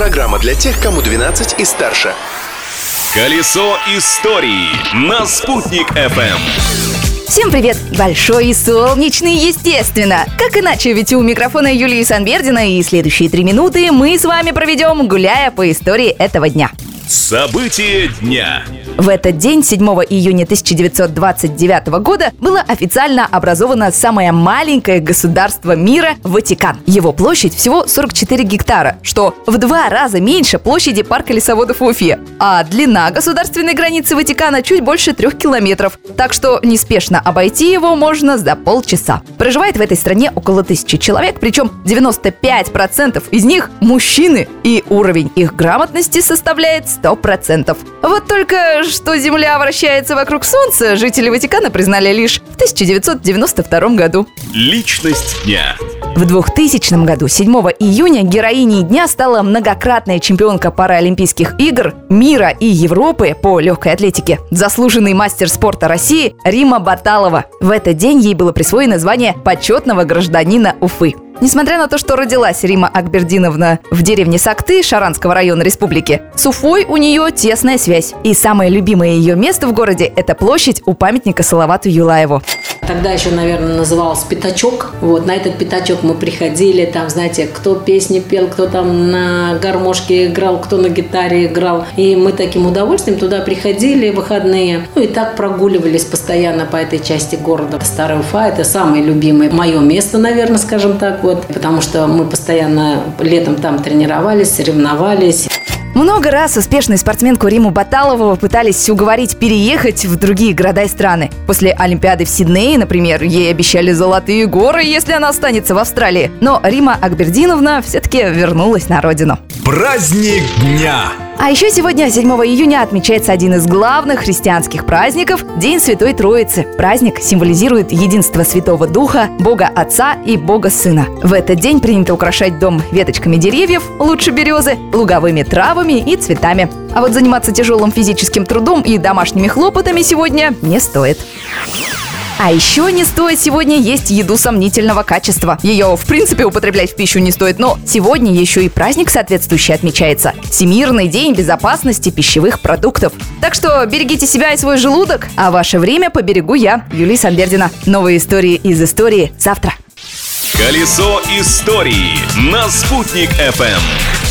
Программа для тех, кому 12 и старше. Колесо истории на «Спутник FM. Всем привет! Большой и солнечный, естественно! Как иначе, ведь у микрофона Юлии Санбердина и следующие три минуты мы с вами проведем, гуляя по истории этого дня. События дня. В этот день, 7 июня 1929 года, было официально образовано самое маленькое государство мира – Ватикан. Его площадь всего 44 гектара, что в два раза меньше площади парка лесоводов в Уфе. А длина государственной границы Ватикана чуть больше трех километров, так что неспешно обойти его можно за полчаса. Проживает в этой стране около тысячи человек, причем 95% из них – мужчины, и уровень их грамотности составляет 100%. Вот только что Земля вращается вокруг Солнца, жители Ватикана признали лишь в 1992 году. Личность дня. В 2000 году, 7 июня, героиней дня стала многократная чемпионка Паралимпийских игр мира и Европы по легкой атлетике, заслуженный мастер спорта России Рима Баталова. В этот день ей было присвоено звание почетного гражданина Уфы. Несмотря на то, что родилась Рима Акбердиновна в деревне Сакты Шаранского района республики, с Уфой у нее тесная связь. И самое любимое ее место в городе – это площадь у памятника Салавату Юлаеву. Тогда еще, наверное, назывался пятачок. Вот на этот пятачок мы приходили, там, знаете, кто песни пел, кто там на гармошке играл, кто на гитаре играл. И мы таким удовольствием туда приходили в выходные. Ну и так прогуливались постоянно по этой части города. Старая Уфа – это самое любимое мое место, наверное, скажем так, вот, потому что мы постоянно летом там тренировались, соревновались. Много раз успешную спортсменку Риму Баталову пытались уговорить переехать в другие города и страны. После Олимпиады в Сиднее, например, ей обещали золотые горы, если она останется в Австралии. Но Рима Акбердиновна все-таки вернулась на родину. Праздник дня. А еще сегодня, 7 июня, отмечается один из главных христианских праздников – День Святой Троицы. Праздник символизирует единство Святого Духа, Бога Отца и Бога Сына. В этот день принято украшать дом веточками деревьев, лучше березы, луговыми травами и цветами. А вот заниматься тяжелым физическим трудом и домашними хлопотами сегодня не стоит. А еще не стоит сегодня есть еду сомнительного качества. Ее, в принципе, употреблять в пищу не стоит, но сегодня еще и праздник соответствующий отмечается. Всемирный день безопасности пищевых продуктов. Так что берегите себя и свой желудок, а ваше время поберегу я, Юлия Санбердина. Новые истории из истории завтра. Колесо истории на «Спутник FM.